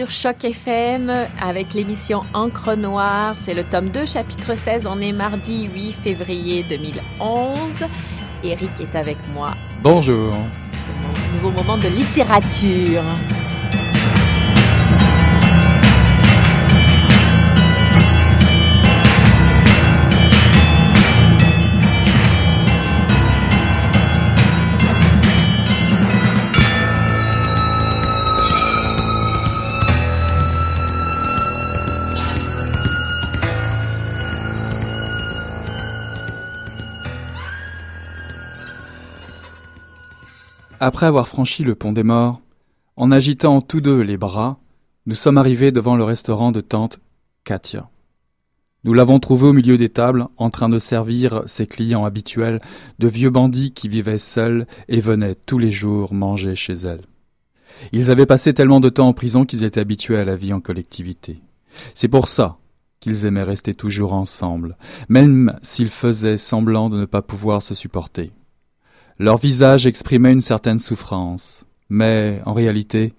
sur Choc FM avec l'émission Encre Noire. C'est le tome 2, chapitre 16. On est mardi 8 février 2011. Eric est avec moi. Bonjour. C'est mon nouveau moment de littérature. Après avoir franchi le pont des morts, en agitant tous deux les bras, nous sommes arrivés devant le restaurant de tante Katia. Nous l'avons trouvé au milieu des tables, en train de servir ses clients habituels, de vieux bandits qui vivaient seuls et venaient tous les jours manger chez elle. Ils avaient passé tellement de temps en prison qu'ils étaient habitués à la vie en collectivité. C'est pour ça qu'ils aimaient rester toujours ensemble, même s'ils faisaient semblant de ne pas pouvoir se supporter. Leur visage exprimait une certaine souffrance, mais en réalité,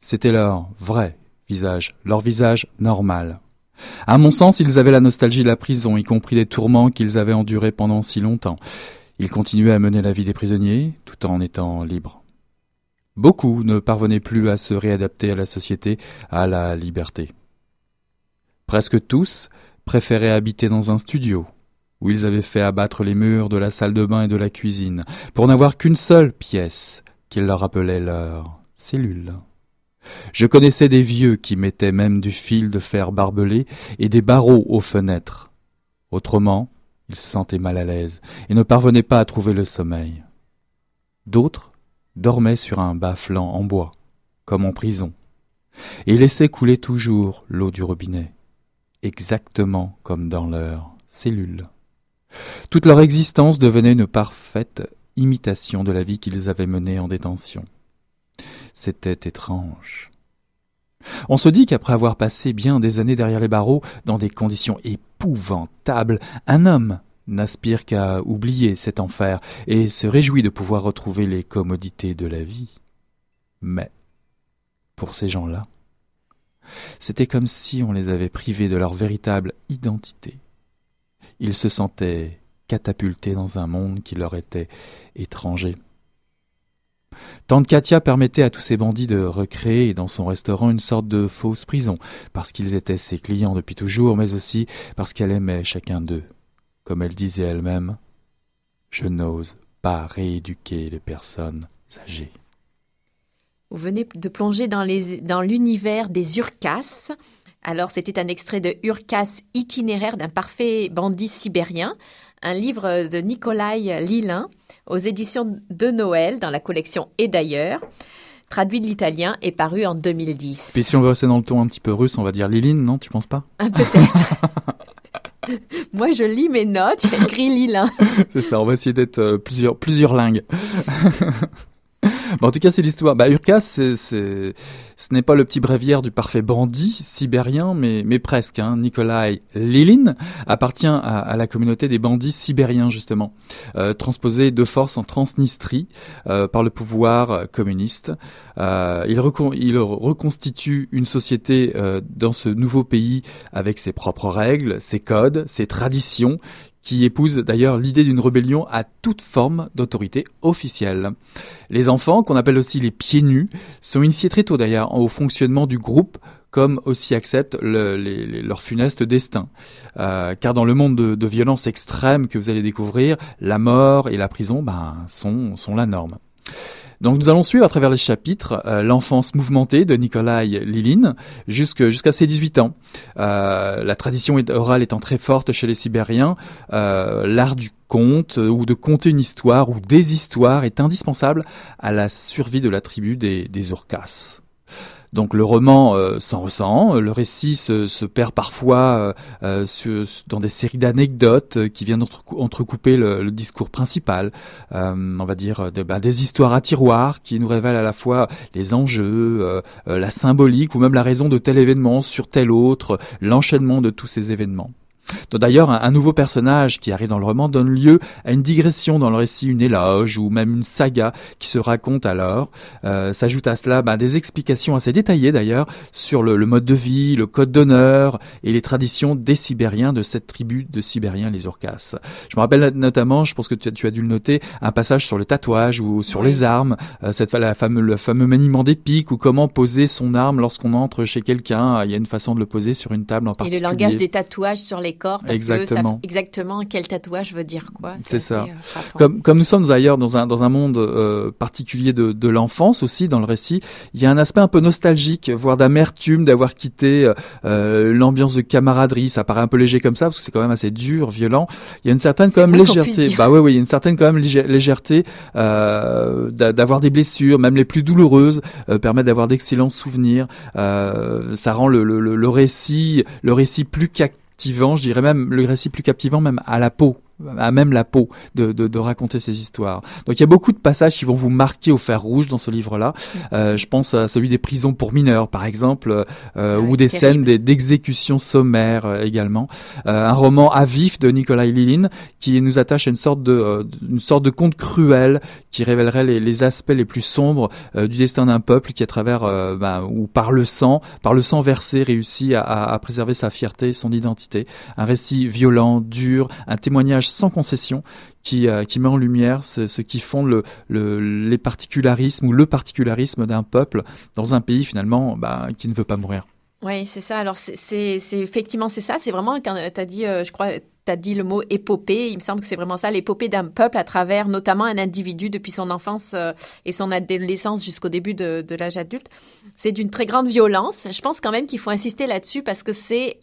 c'était leur vrai visage, leur visage normal. À mon sens, ils avaient la nostalgie de la prison, y compris des tourments qu'ils avaient endurés pendant si longtemps. Ils continuaient à mener la vie des prisonniers, tout en étant libres. Beaucoup ne parvenaient plus à se réadapter à la société, à la liberté. Presque tous préféraient habiter dans un studio, où ils avaient fait abattre les murs de la salle de bain et de la cuisine, pour n'avoir qu'une seule pièce qu'ils leur appelaient leur cellule. Je connaissais des vieux qui mettaient même du fil de fer barbelé et des barreaux aux fenêtres. Autrement, ils se sentaient mal à l'aise et ne parvenaient pas à trouver le sommeil. D'autres dormaient sur un bas flanc en bois, comme en prison, et laissaient couler toujours l'eau du robinet, exactement comme dans leur cellule. Toute leur existence devenait une parfaite imitation de la vie qu'ils avaient menée en détention. C'était étrange. On se dit qu'après avoir passé bien des années derrière les barreaux, dans des conditions épouvantables, un homme n'aspire qu'à oublier cet enfer et se réjouit de pouvoir retrouver les commodités de la vie. Mais, pour ces gens-là, c'était comme si on les avait privés de leur véritable identité. Ils se sentaient catapultés dans un monde qui leur était étranger. Tante Katia permettait à tous ces bandits de recréer dans son restaurant une sorte de fausse prison, parce qu'ils étaient ses clients depuis toujours, mais aussi parce qu'elle aimait chacun d'eux. Comme elle disait elle-même, je n'ose pas rééduquer les personnes âgées. Vous venez de plonger dans l'univers des Urcas, alors, c'était un extrait de Urkas itinéraire d'un parfait bandit sibérien, un livre de Nikolai Lilin aux éditions de Noël dans la collection Et d'ailleurs, traduit de l'italien et paru en 2010. Puis si on veut rester dans le ton un petit peu russe, on va dire Lilin, non Tu penses pas? Ah, Peut-être. Moi, je lis mes notes, il écrit Lilin. C'est ça, on va essayer d'être euh, plusieurs, plusieurs langues. en tout cas, c'est l'histoire. Bah, Urkas, c'est, ce n'est pas le petit bréviaire du parfait bandit sibérien, mais, mais presque. Hein. Nikolai Lilin appartient à, la communauté des bandits sibériens, justement, euh, transposé de force en Transnistrie euh, par le pouvoir communiste. Euh, il, il, reconstitue une société euh, dans ce nouveau pays avec ses propres règles, ses codes, ses traditions qui épouse d'ailleurs l'idée d'une rébellion à toute forme d'autorité officielle. Les enfants, qu'on appelle aussi les pieds nus, sont initiés très tôt d'ailleurs au fonctionnement du groupe comme aussi acceptent leur funeste destin. Euh, car dans le monde de, violence extrême que vous allez découvrir, la mort et la prison ben, sont la norme. Donc nous allons suivre à travers les chapitres euh, l'enfance mouvementée de Nikolai Lilin jusqu'à ses 18 ans. Euh, la tradition orale étant très forte chez les Sibériens, euh, l'art du conte ou de conter une histoire ou des histoires est indispensable à la survie de la tribu des, des Urkas. Donc le roman euh, s'en ressent, le récit se, perd parfois euh, euh, dans des séries d'anecdotes qui viennent entrecouper le, discours principal, on va dire bah, des histoires à tiroir qui nous révèlent à la fois les enjeux, la symbolique ou même la raison de tel événement sur tel autre, l'enchaînement de tous ces événements. D'ailleurs, un, nouveau personnage qui arrive dans le roman donne lieu à une digression dans le récit, une éloge ou même une saga qui se raconte alors. Euh, S'ajoute à cela ben, des explications assez détaillées d'ailleurs sur le, mode de vie, le code d'honneur et les traditions des Sibériens de cette tribu de Sibériens, les Urkas. Je me rappelle notamment, je pense que tu, as dû le noter, un passage sur le tatouage ou sur les armes, euh, cette la fameux, le fameux maniement des piques ou comment poser son arme lorsqu'on entre chez quelqu'un. Il y a une façon de le poser sur une table en particulier. Et le langage des tatouages sur les corps, parce exactement. que exactement quel tatouage veut dire quoi. C'est ça. Euh, comme, comme nous sommes ailleurs dans un, dans un monde euh, particulier de, de l'enfance aussi, dans le récit, il y a un aspect un peu nostalgique, voire d'amertume d'avoir quitté euh, l'ambiance de camaraderie. Ça paraît un peu léger comme ça, parce que c'est quand même assez dur, violent. Il y a une certaine quand même légèreté. Bah oui, oui, il y a une certaine quand même légèreté euh, d'avoir des blessures, même les plus douloureuses, euh, permettent d'avoir d'excellents souvenirs. Euh, ça rend le, le, le, récit, le récit plus captivant, je dirais même le récit plus captivant même à la peau à même la peau de, de, de, raconter ces histoires. Donc il y a beaucoup de passages qui vont vous marquer au fer rouge dans ce livre-là. Euh, je pense à celui des prisons pour mineurs, par exemple, euh, ou des scènes d'exécution sommaire euh, également. Euh, un roman à vif de Nikolai Lilin qui nous attache à une sorte de euh, une sorte de conte cruel qui révélerait les, les aspects les plus sombres du destin d'un peuple qui, à travers bah, ou par le sang, par le sang versé, réussit à, à préserver sa fierté, son identité. Un récit violent, dur, un témoignage sans concession qui, euh, qui met en lumière ce, qui font le, le, les particularismes ou le particularisme d'un peuple dans un pays finalement bah, qui ne veut pas mourir. Oui, c'est ça. Alors, c'est effectivement, c'est ça. C'est vraiment, quand tu as dit, euh, je crois, tu dit le mot épopée. Il me semble que c'est vraiment ça, l'épopée d'un peuple à travers notamment un individu depuis son enfance euh, et son adolescence jusqu'au début de l'âge adulte. C'est d'une très grande violence. Je pense quand même qu'il faut insister là-dessus parce que c'est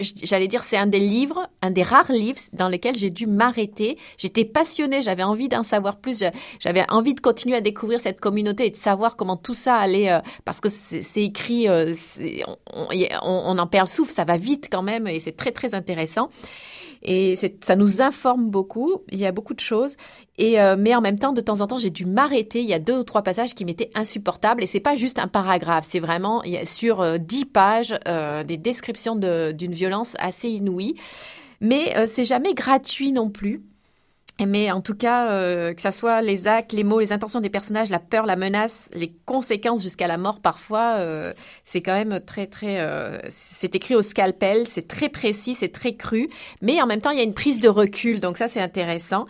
j'allais dire, c'est un des livres, un des rares livres dans lesquels j'ai dû m'arrêter. J'étais passionnée, j'avais envie d'en savoir plus, j'avais envie de continuer à découvrir cette communauté et de savoir comment tout ça allait, euh, parce que c'est écrit, euh, on, on, en perd le souffle, ça va vite quand même et c'est très très intéressant. Et ça nous informe beaucoup. Il y a beaucoup de choses. Et euh, mais en même temps, de temps en temps, j'ai dû m'arrêter. Il y a deux ou trois passages qui m'étaient insupportables. Et c'est pas juste un paragraphe. C'est vraiment sur euh, dix pages euh, des descriptions d'une violence assez inouïe. Mais c'est jamais gratuit non plus. Mais en tout cas, euh, que ça soit les actes, les mots, les intentions des personnages, la peur, la menace, les conséquences jusqu'à la mort parfois, euh, c'est quand même très très. Euh, c'est écrit au scalpel, c'est très précis, c'est très cru, mais en même temps il y a une prise de recul, donc ça c'est intéressant.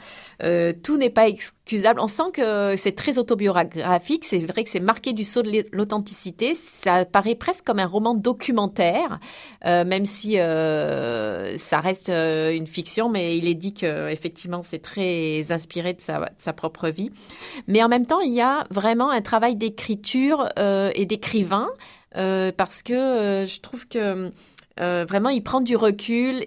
tout n'est pas excusable. On sent que c'est très autobiographique. C'est vrai que c'est marqué du saut de l'authenticité. Ça paraît presque comme un roman documentaire, même si ça reste une fiction, mais il est dit que effectivement c'est très inspiré de sa, propre vie. Mais en même temps, il y a vraiment un travail d'écriture euh, et d'écrivain euh, parce que euh, je trouve que vraiment il prend du recul.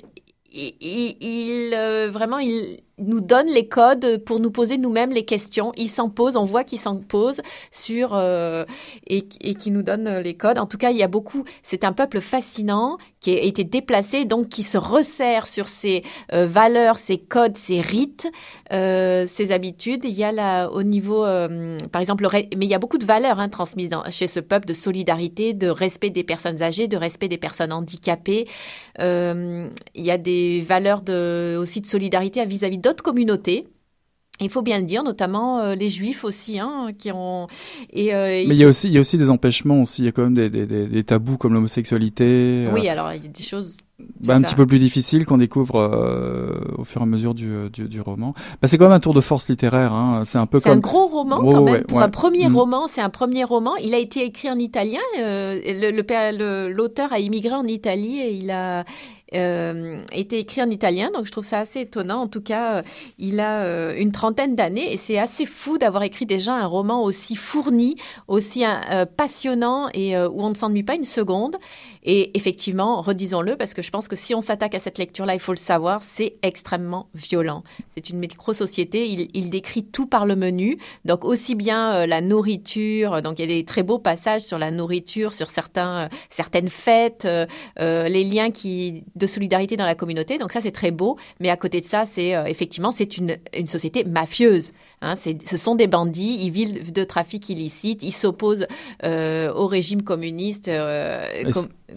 Il, il vraiment il nous donne les codes pour nous poser nous-mêmes les questions. Il s'en pose, on voit qu'il s'en pose sur euh, et, et qui nous donne les codes. En tout cas, il y a beaucoup. C'est un peuple fascinant qui a été déplacé, donc qui se resserre sur ses euh, valeurs, ses codes, ses rites, euh, ses habitudes. Il y a là au niveau, par exemple, mais il y a beaucoup de valeurs hein, transmises chez ce peuple de solidarité, de respect des personnes âgées, de respect des personnes handicapées. il y a des valeurs aussi de solidarité vis-à-vis -vis d'autres communautés. Il faut bien le dire, notamment euh, les juifs aussi, hein, qui ont. Et, euh, Mais il y a aussi, il y a aussi des empêchements aussi. Il y a quand même des, des, des tabous comme l'homosexualité. Euh, oui, alors il y a des choses. Bah, un petit peu plus difficiles qu'on découvre au fur et à mesure du, du, du roman. Bah, c'est quand même un tour de force littéraire. Hein. C'est un peu comme. Un gros roman quand même. Pour un premier mm. roman, c'est un premier roman. Il a été écrit en italien. le l'auteur a immigré en Italie et il a euh, été écrit en italien, donc je trouve ça assez étonnant. En tout cas, euh, il a euh, une trentaine d'années et c'est assez fou d'avoir écrit déjà un roman aussi fourni, aussi passionnant et où on ne s'ennuie pas une seconde. Et effectivement, redisons-le, parce que je pense que si on s'attaque à cette lecture-là, il faut le savoir, c'est extrêmement violent. C'est une micro-société, il, il, décrit tout par le menu, donc aussi bien la nourriture, donc il y a des très beaux passages sur la nourriture, sur certains, certaines fêtes, les liens qui de solidarité dans la communauté. Donc ça, c'est très beau. Mais à côté de ça, c'est euh, effectivement, c'est une, une société mafieuse. Hein, ce sont des bandits, ils vivent de trafic illicite, ils s'opposent euh, au régime communiste. Euh,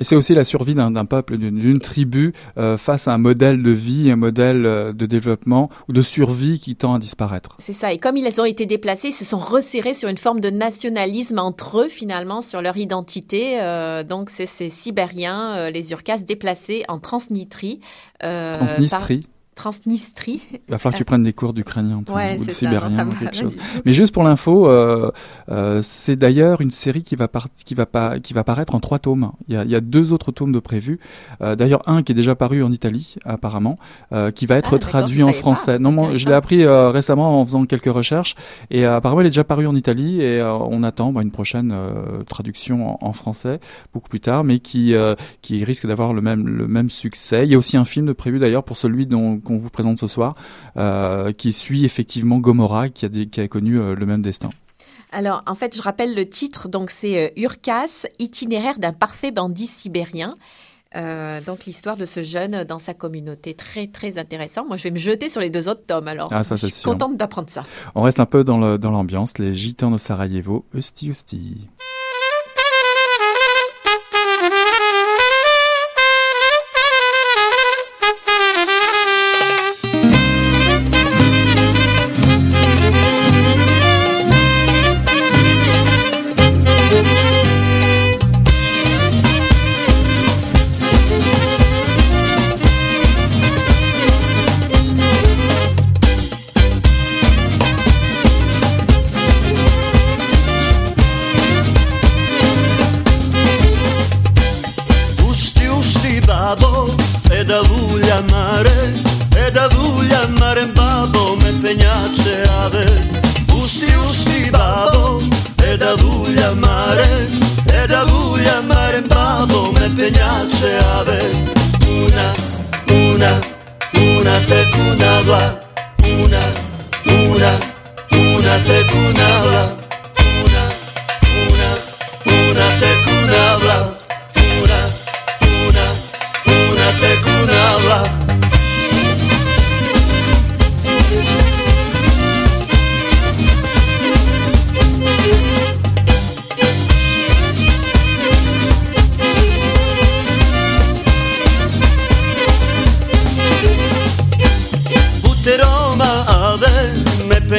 Et c'est aussi la survie d'un peuple, d'une tribu euh, face à un modèle de vie, un modèle euh, de développement ou de survie qui tend à disparaître. C'est ça. Et comme ils ont été déplacés, ils se sont resserrés sur une forme de nationalisme entre eux, finalement, sur leur identité. Euh, donc, c'est ces Sibériens, les Urkas, déplacés en Transnistrie. Transnistrie Transnistrie. Il va falloir que tu prennes des cours d'ukrainien ou de sibérien ou quelque chose. Mais juste pour l'info, euh, euh, c'est d'ailleurs une série qui va, qui, va pas, qui va paraître en trois tomes. Il y a, il y a deux autres tomes de prévus. Euh, d'ailleurs, un qui est déjà paru en Italie, apparemment, euh, qui va être ah, traduit en français. Non, moi, je l'ai appris euh, récemment en faisant quelques recherches. Et euh, apparemment, il est déjà paru en Italie et on attend bah, une prochaine traduction en, en, français beaucoup plus tard, mais qui, qui risque d'avoir le même, le même succès. Il y a aussi un film de prévu d'ailleurs pour celui dont qu'on vous présente ce soir, euh, qui suit effectivement Gomorrah, qui a, qui a connu euh, le même destin. Alors, en fait, je rappelle le titre. Donc, c'est euh, Urkas, itinéraire d'un parfait bandit sibérien. donc l'histoire de ce jeune dans sa communauté, très très intéressant. Moi, je vais me jeter sur les deux autres tomes. Alors, ah, ça, je suis contente d'apprendre ça. On reste un peu dans l'ambiance. Les gitans de Sarajevo, una mare in bravo me peñace ave. Una una una te cunava. Una una una te cunava.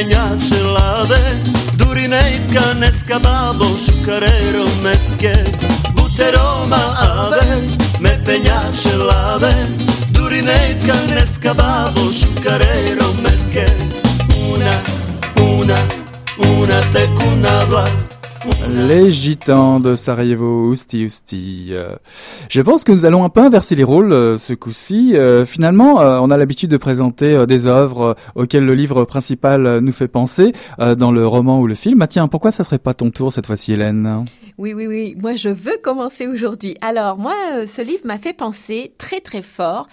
menjače lave Durinejka, neska babo, šukarero meske. Buteroma ave, me penjače lave Durinejka, neska babo, šukarero meske. Una, una, una tekuna vlak. Les gitans de Sarajevo, ousti ousti. Euh, je pense que nous allons un peu inverser les rôles euh, ce coup-ci. Euh, finalement, on a l'habitude de présenter des œuvres auxquelles le livre principal nous fait penser dans le roman ou le film. Ah tiens, pourquoi ça serait pas ton tour cette fois-ci, Hélène? Oui, oui, oui. Moi, je veux commencer aujourd'hui. Alors, moi, ce livre m'a fait penser très, très fort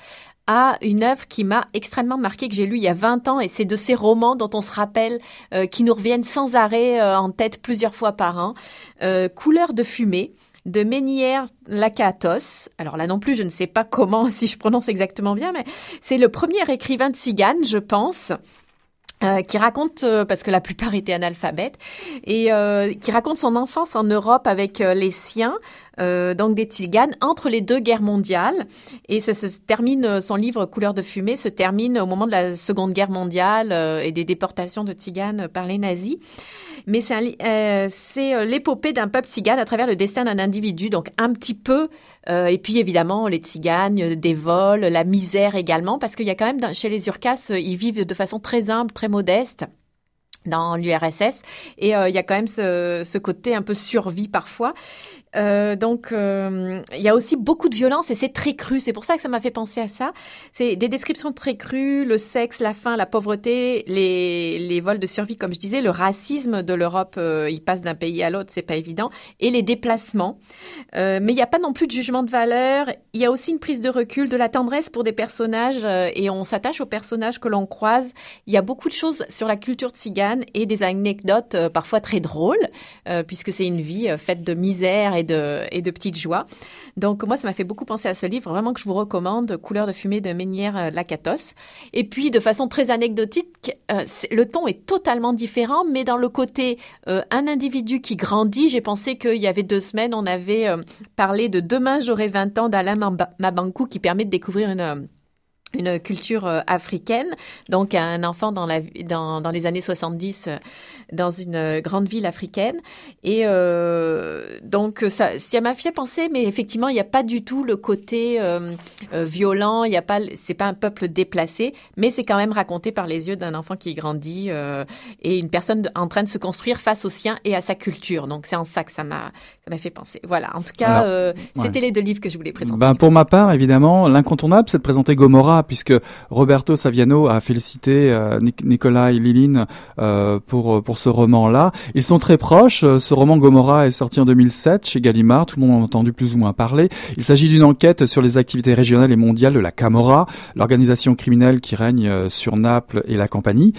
à une œuvre qui m'a extrêmement marqué, que j'ai lu il y a 20 ans, et c'est de ces romans dont on se rappelle, euh, qui nous reviennent sans arrêt euh, en tête plusieurs fois par an. Euh, Couleur de fumée de Ménière Lakatos. Alors là non plus, je ne sais pas comment, si je prononce exactement bien, mais c'est le premier écrivain de Cigane, je pense, euh, qui raconte, euh, parce que la plupart étaient analphabètes, et euh, qui raconte son enfance en Europe avec les siens, donc des tziganes, entre les deux guerres mondiales. Et ça se termine, son livre Couleur de fumée se termine au moment de la Seconde Guerre mondiale et des déportations de tziganes par les nazis mais c'est l'épopée d'un peuple tzigane à travers le destin d'un individu, donc un petit peu euh, et puis évidemment les tziganes, des vols, la misère également, parce qu'il y a quand même chez les Urkas, euh, ils vivent de façon très humble, très modeste dans l'URSS et euh, il y a quand même ce, ce, côté un peu survie parfois euh, donc, euh, il y a aussi beaucoup de violence et c'est très cru. C'est pour ça que ça m'a fait penser à ça. C'est des descriptions très crues, le sexe, la faim, la pauvreté, les, vols de survie, comme je disais, le racisme de l'Europe, euh, il passe d'un pays à l'autre, c'est pas évident, et les déplacements. Mais il n'y a pas non plus de jugement de valeur. Il y a aussi une prise de recul, de la tendresse pour des personnages et on s'attache aux personnages que l'on croise. Il y a beaucoup de choses sur la culture tzigane et des anecdotes parfois très drôles, puisque c'est une vie faite de misère et de petites joies. Donc moi, ça m'a fait beaucoup penser à ce livre, vraiment que je vous recommande, Couleur de fumée de Ménière euh, Lakatos. Et puis, de façon très anecdotique, euh, le ton est totalement différent, mais dans le côté euh, un individu qui grandit, j'ai pensé qu'il y avait deux semaines, on avait parlé de Demain j'aurai 20 ans d'Alain Mabankou qui permet de découvrir une une culture euh, africaine, donc un enfant dans, la, dans, dans les années 70 euh, dans une euh, grande ville africaine. Et euh, donc ça, ça m'a fait penser, mais effectivement, il n'y a pas du tout le côté euh, violent, il y a pas, c'est pas un peuple déplacé, mais c'est quand même raconté par les yeux d'un enfant qui grandit euh, et une personne en train de se construire face au sien et à sa culture. Donc c'est en ça que ça m'a, ça m'a fait penser. Voilà. En tout cas, c'était les deux livres que je voulais présenter. Ben, pour ma part, évidemment, l'incontournable, c'est de présenter Gomorrah puisque Roberto Saviano a félicité euh, Nicolas et Liline euh, pour pour ce roman-là. Ils sont très proches. Euh, ce roman Gomorrah est sorti en 2007 chez Gallimard. Tout le monde en a entendu plus ou moins parler. Il s'agit d'une enquête sur les activités régionales et mondiales de la Camorra, l'organisation criminelle qui règne sur Naples et la compagnie,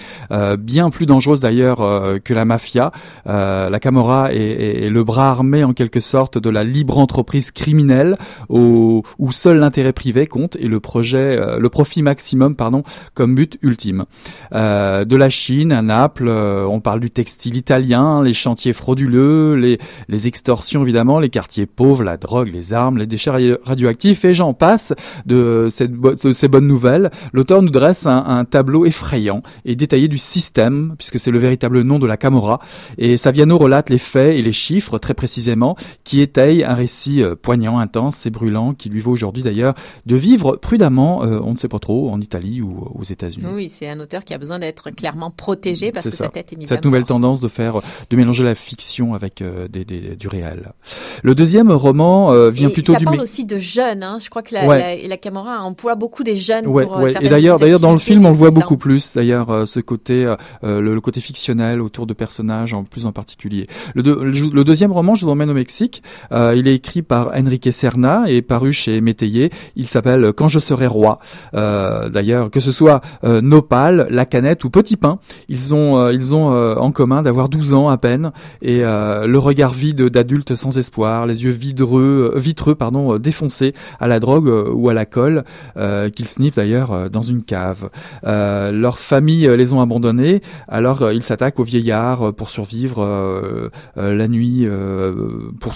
bien plus dangereuse d'ailleurs que la mafia. la Camorra est, le bras armé en quelque sorte de la libre entreprise criminelle où seul l'intérêt privé compte et le projet, le profit maximum, pardon, comme but ultime. Euh, de la Chine à Naples, euh, on parle du textile italien, les chantiers frauduleux, les, les extorsions évidemment, les quartiers pauvres, la drogue, les armes, les déchets radioactifs et j'en passe de, cette ces bonnes nouvelles. L'auteur nous dresse un, tableau effrayant et détaillé du système, puisque c'est le véritable nom de la Camorra. Et Saviano relate les faits et les chiffres très précisément, qui étayent un récit euh, poignant, intense et brûlant, qui lui vaut aujourd'hui d'ailleurs de vivre prudemment, sait pas trop, en Italie ou aux États-Unis. Oui, c'est un auteur qui a besoin d'être clairement protégé parce que sa tête est mise Cette nouvelle tendance de faire, de mélanger la fiction avec euh, des, des, du réel. Le deuxième roman euh, vient et plutôt ça du. parle aussi de jeunes. Hein. Je crois que la, ouais. la, la Camorra emploie beaucoup des jeunes ouais, pour ouais. Et d'ailleurs, d'ailleurs, dans le film, on le voit beaucoup plus. D'ailleurs, euh, ce côté, euh, le, le, côté fictionnel autour de personnages, en plus en particulier. Le, de, le, deuxième roman, je vous emmène au Mexique. Euh, il est écrit par Enrique Serna et paru chez Métayer. Il s'appelle Quand je serai roi. Euh, D'ailleurs, que ce soit euh, Nopal, La Canette ou Petit Pain, ils ont euh, ils ont euh, en commun d'avoir 12 ans à peine et le regard vide d'adultes sans espoir, les yeux vidreux, vitreux pardon, défoncés à la drogue ou à la colle, qu'ils sniffent d'ailleurs dans une cave. leurs familles les ont abandonnés, alors ils s'attaquent aux vieillards pour survivre la nuit, pour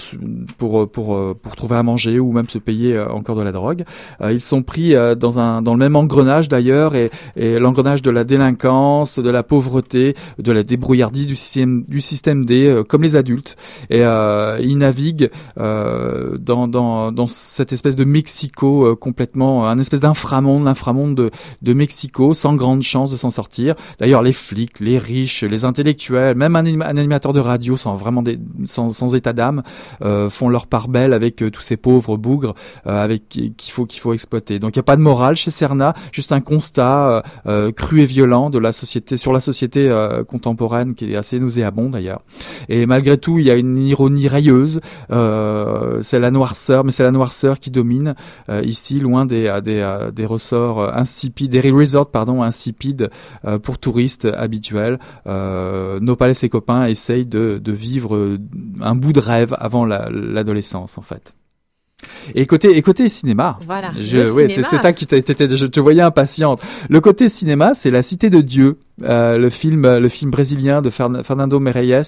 pour pour pour trouver à manger ou même se payer encore de la drogue. ils sont pris dans un dans le même engrenage d'ailleurs et, l'engrenage de la délinquance, de la pauvreté, de la débrouillardise du système du système D euh, comme les adultes et euh, ils naviguent euh, dans, dans cette espèce de Mexico euh, complètement un espèce d'inframonde l'inframonde de, de Mexico sans grande chance de s'en sortir. D'ailleurs les flics, les riches, les intellectuels, même un, animateur de radio sans vraiment des, sans, état d'âme font leur part belle avec tous ces pauvres bougres avec qu'il faut qu'il faut exploiter. Donc il n'y a pas de morale chez Cerna, juste un constat euh, euh, cru et violent de la société sur la société euh, contemporaine qui est assez nauséabond d'ailleurs. Et malgré tout, il y a une ironie railleuse. c'est la noirceur, mais c'est la noirceur qui domine ici, loin des des, ressorts insipides, des resorts pardon insipides pour touristes habituels. Nopal et copains essayent de, de vivre un bout de rêve avant l'adolescence en fait. Et côté, et côté cinéma. Voilà. Je, ouais, c'est ça qui t'étais, je te voyais impatiente. Le côté cinéma, c'est La Cité de Dieu euh, le film, le film brésilien de Fernando Meirelles.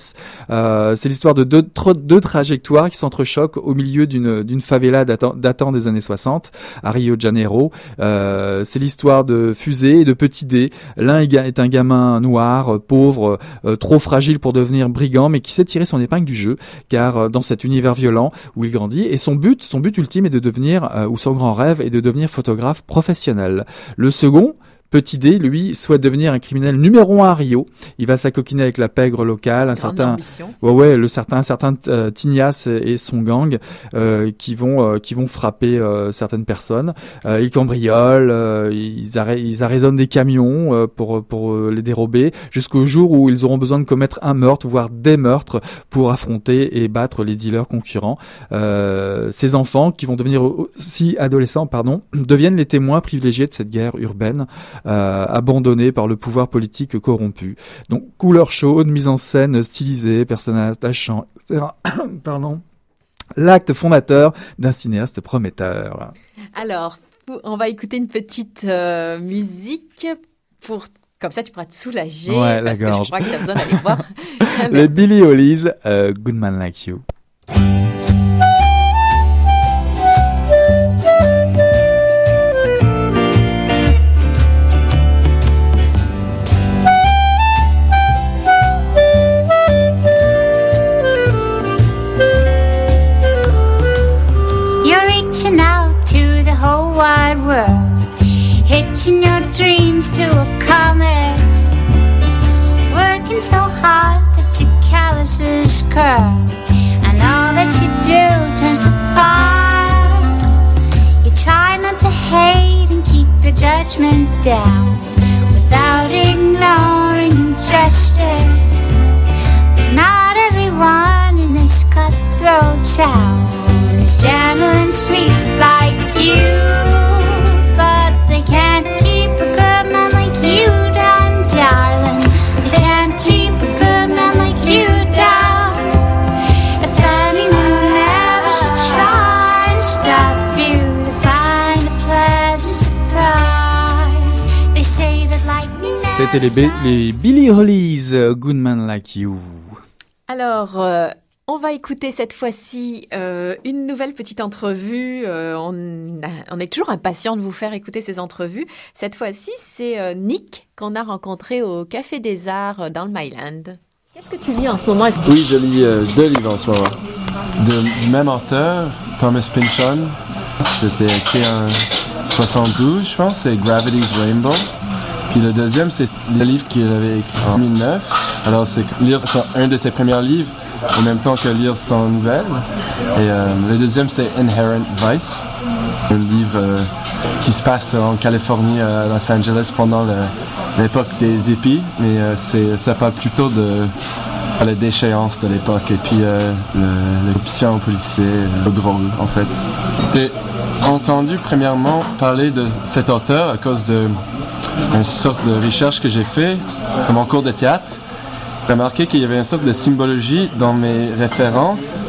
Euh, c'est l'histoire de deux, deux trajectoires qui s'entrechoquent au milieu d'une d'une favela datant, datant, des années 60 à Rio de Janeiro. Euh, c'est l'histoire de fusée et de petit dé. L'un est un gamin noir, pauvre, trop fragile pour devenir brigand, mais qui sait tirer son épingle du jeu, car dans cet univers violent où il grandit, et son but, son but ultime est de devenir, ou son grand rêve est de devenir photographe professionnel. Le second, Petit D, lui, souhaite devenir un criminel numéro un à Rio. Il va s'acoquiner avec la pègre locale, un certain, ouais, ouais, le certain, un certain euh, Tignas et son gang euh, qui vont, euh, qui vont frapper euh, certaines personnes. Euh, ils cambriolent, euh, ils, arrêtent, ils arraisonnent des camions pour, pour les dérober, jusqu'au jour où ils auront besoin de commettre un meurtre, voire des meurtres, pour affronter et battre les dealers concurrents. ces enfants, qui vont devenir aussi adolescents, pardon, deviennent les témoins privilégiés de cette guerre urbaine euh, abandonné par le pouvoir politique corrompu. Donc couleur chaude, mise en scène stylisée, personnages attachants, etc. Pardon l'acte fondateur d'un cinéaste prometteur. Alors, on va écouter une petite euh, musique pour comme ça tu pourras te soulager ouais, parce que je crois que tu as besoin d'aller voir. Les Billy Hollies, uh, Good Man Like You. To a comet. Working so hard that your calluses curl, and all that you do turns to fire. You try not to hate and keep your judgment down without ignoring injustice. But not everyone in this cutthroat town C'était les, les, Billy Hollies, euh, Good Man Like You. Alors, euh, on va écouter cette fois-ci euh, une nouvelle petite entrevue. on, on, est toujours impatient de vous faire écouter ces entrevues. Cette fois-ci, c'est Nick qu'on a rencontré au Café des Arts dans le Myland. Qu'est-ce que tu lis en ce moment? Oui, je lis deux livres en ce moment. De, du même auteur, Thomas Pynchon. C'était écrit en 72, je pense, c'est Gravity's Rainbow. Puis le deuxième, c'est le livre qu'il avait écrit en 2009. Alors, c'est lire un de ses premiers livres en même temps que lire son nouvelle. Et euh, le deuxième, c'est Inherent Vice, un livre euh, qui se passe en Californie, à Los Angeles, pendant l'époque des épis. Mais euh, ça parle plutôt de la déchéance de l'époque et puis l'option policier, le drogue, en fait. J'ai entendu premièrement parler de cet auteur à cause de une sorte de recherche que j'ai fait dans mon cours de théâtre. J'ai remarqué qu'il y avait une sorte de symbologie dans mes références.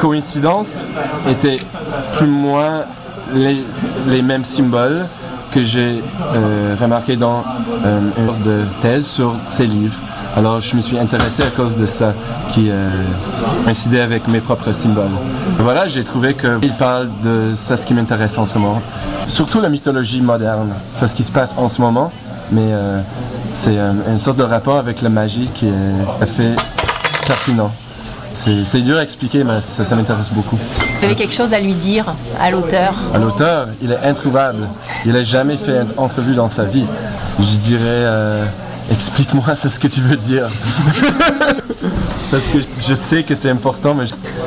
Coïncidence était plus ou moins les, mêmes symboles que j'ai euh, remarqué dans euh, une sorte de thèse sur ces livres. Alors je me suis intéressé à cause de ça, qui euh, coïncidait avec mes propres symboles. voilà, j'ai trouvé qu'il parle de ça ce qui m'intéresse en ce moment. Surtout la mythologie moderne, c'est ce qui se passe en ce moment, mais euh, c'est une sorte de rapport avec la magie qui est fait pertinent. C'est dur à expliquer, mais ça, m'intéresse beaucoup. Vous avez quelque chose à lui dire à l'auteur? À l'auteur, il est introuvable. Il n'a jamais fait une entrevue dans sa vie. Je dirais... Euh, Explique-moi ce que tu veux dire. Parce que je sais que c'est important, mais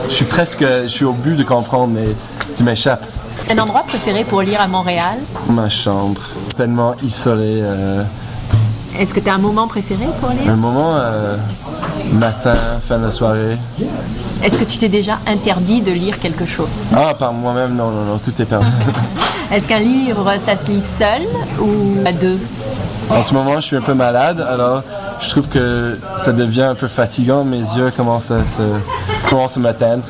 je, suis presque, je suis au but de comprendre, mais tu m'échappes. C'est un endroit préféré pour lire à Montréal? Ma chambre, pleinement isolée. Euh. Est-ce que tu as un moment préféré pour lire? Un moment, euh, matin, fin de la soirée. Est-ce que tu t'es déjà interdit de lire quelque chose? Ah, par moi-même, non, non, non, tout est permis. Est-ce qu'un livre, ça se lit seul ou à deux? En ce moment, je suis un peu malade, alors je trouve que ça devient un peu fatigant. Mes yeux commencent à se, commencent à m'atteindre.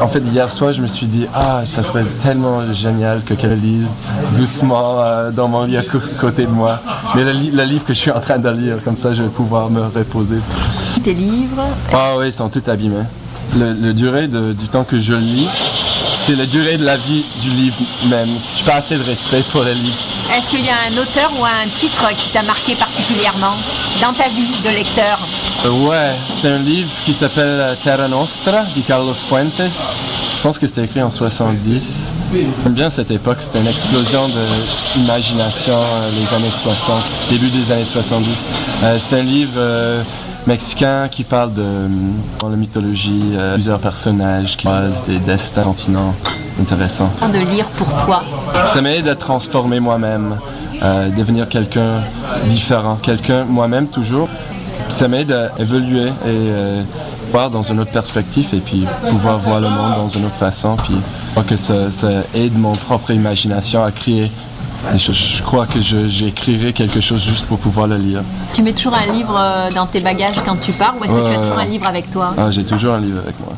en fait, hier soir, je me suis dit, ah, ça serait tellement génial que quelqu'un lise doucement euh, dans mon lit à côté de moi. Mais le, livre que je suis en train de lire, comme ça, je vais pouvoir me reposer. Tes livres Ah oui, ils sont tous abîmés. Le, durée du temps que je lis, c'est la durée de la vie du livre même. Je n'ai pas assez de respect pour le livre. Est-ce qu'il y a un auteur ou un titre qui t'a marqué particulièrement dans ta vie de lecteur euh, Ouais, c'est un livre qui s'appelle euh, Terra Nostra de Carlos Fuentes. Je pense que c'était écrit en 70. J'aime bien cette époque, c'était une explosion d'imagination, euh, les années 60, début des années 70. c'est un livre mexicain qui parle de la mythologie, plusieurs personnages qui passent des destins continents intéressant. De lire pour toi Ça m'aide à transformer moi-même, à devenir quelqu'un différent, quelqu'un moi-même toujours. Ça m'aide à évoluer et euh, voir dans une autre perspective et puis pouvoir voir le monde dans une autre façon. Puis que ça, aide mon propre imagination à créer je, crois que j'écrirai quelque chose juste pour pouvoir le lire. Tu mets toujours un livre euh, dans tes bagages quand tu pars ou est-ce que tu as toujours un livre avec toi? Ah, J'ai toujours un livre avec moi.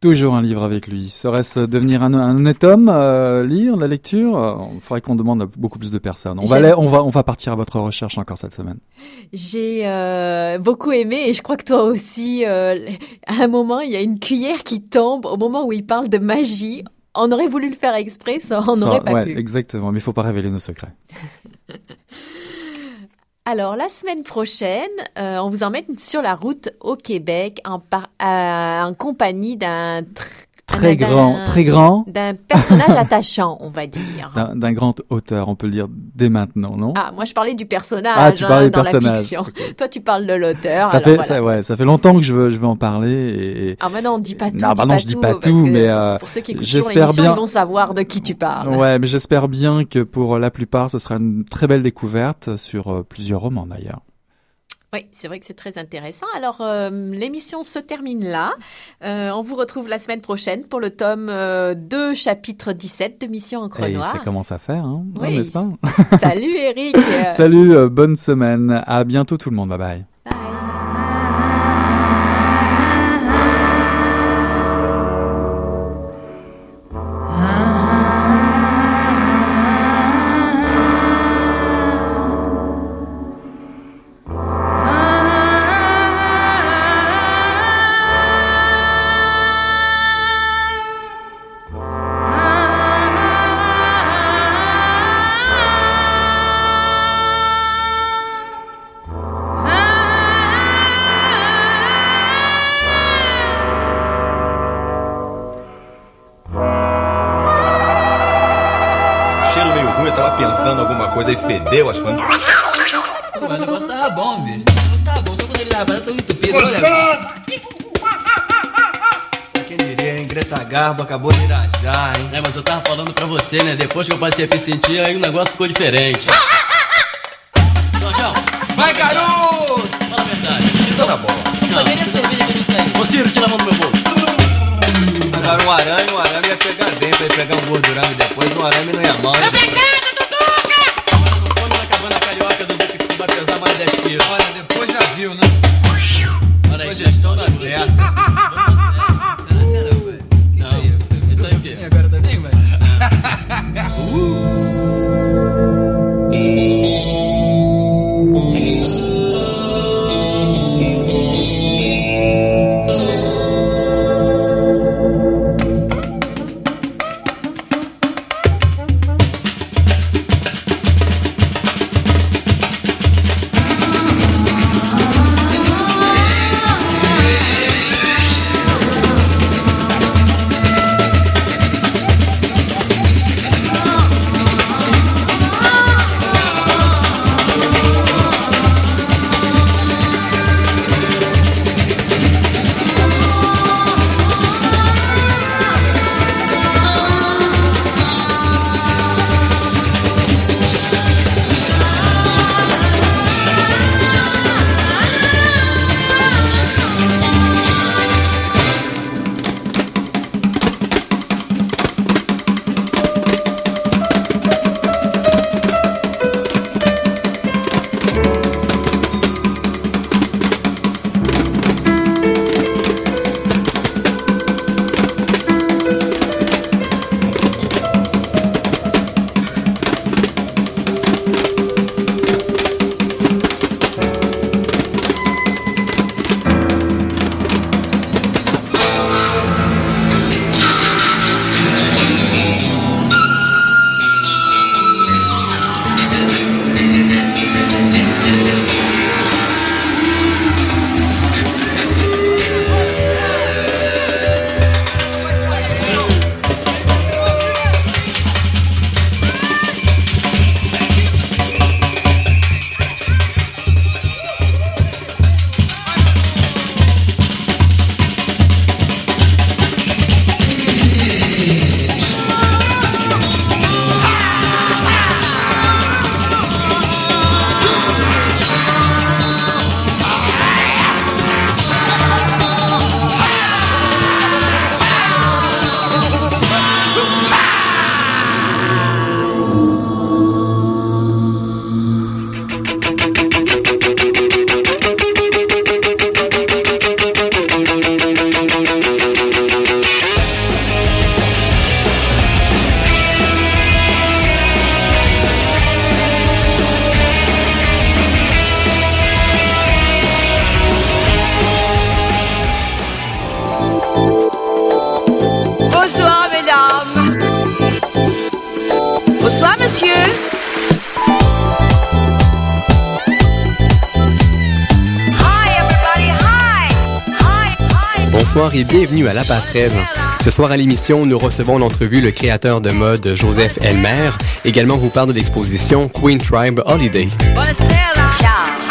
Toujours un livre avec lui. Serait-ce devenir un, un honnête homme, euh, lire la lecture? Euh, Il faudrait qu'on demande à beaucoup plus de personnes. On va, aller- on va, on va partir à votre recherche encore cette semaine. J'ai euh, beaucoup aimé et je crois que toi aussi. euh, à un moment, il y a une cuillère qui tombe au moment où il parle de magie. On aurait voulu le faire exprès, ça on n'aurait pas ouais, pu. Exactement, mais il faut pas révéler nos secrets. Alors la semaine prochaine, euh, on vous emmène sur la route au Québec en, par- euh, en compagnie d'un tr- Très grand, très grand, d'un personnage attachant, on va dire. d'un grand auteur, on peut le dire dès maintenant, non? Ah, moi je parlais du personnage Ah, tu hein, parlais du dans la personnage. fiction. Ok. Toi tu parles de l'auteur. Ça fait, voilà, ça, ouais, ça fait longtemps que je veux, je veux en parler et, Ah maintenant on dit pas tout. Non, bah non, je dis pas tout, mais, euh, pour ceux qui écoutent l'émission, bien- ils vont savoir de qui tu parles. Ouais, mais j'espère bien que pour la plupart, ce sera une très belle découverte sur euh, plusieurs romans d'ailleurs. Oui, c'est vrai que c'est très intéressant. Alors, euh, l'émission se termine là. Euh, on vous retrouve la semaine prochaine pour le tome euh, 2, chapitre 17 de Mission Encre Et ça Noire. commence à faire, hein, Oui, n'est-ce pas Salut Eric. Salut, euh, bonne semaine. À bientôt tout le monde. Bye bye. Tava pensando alguma coisa e fedeu, acho que. Pô, mas o negócio tava bom, bicho. O negócio tava bom, só quando ele tava tão entupido. olha. Quem diria, hein? Greta Garbo acabou de irajar, hein? É, mas eu tava falando pra você, né? Depois que eu passei a me sentir, aí o negócio ficou diferente. Jorjão, Vai, garoto! fala a verdade. Isso tá bom. Não, cerveja que eu não sei. Ô, Ciro, tira a mão do meu bolso. Agora um arame, um arame ia pegar dentro, ia pegar um gordurame depois, um arame não ia mal. hein, mais et bienvenue à La Passerelle. Ce soir à l'émission, nous recevons en entrevue le créateur de mode Joseph Elmer. Également, vous parle de l'exposition Queen Tribe Holiday. Ciao.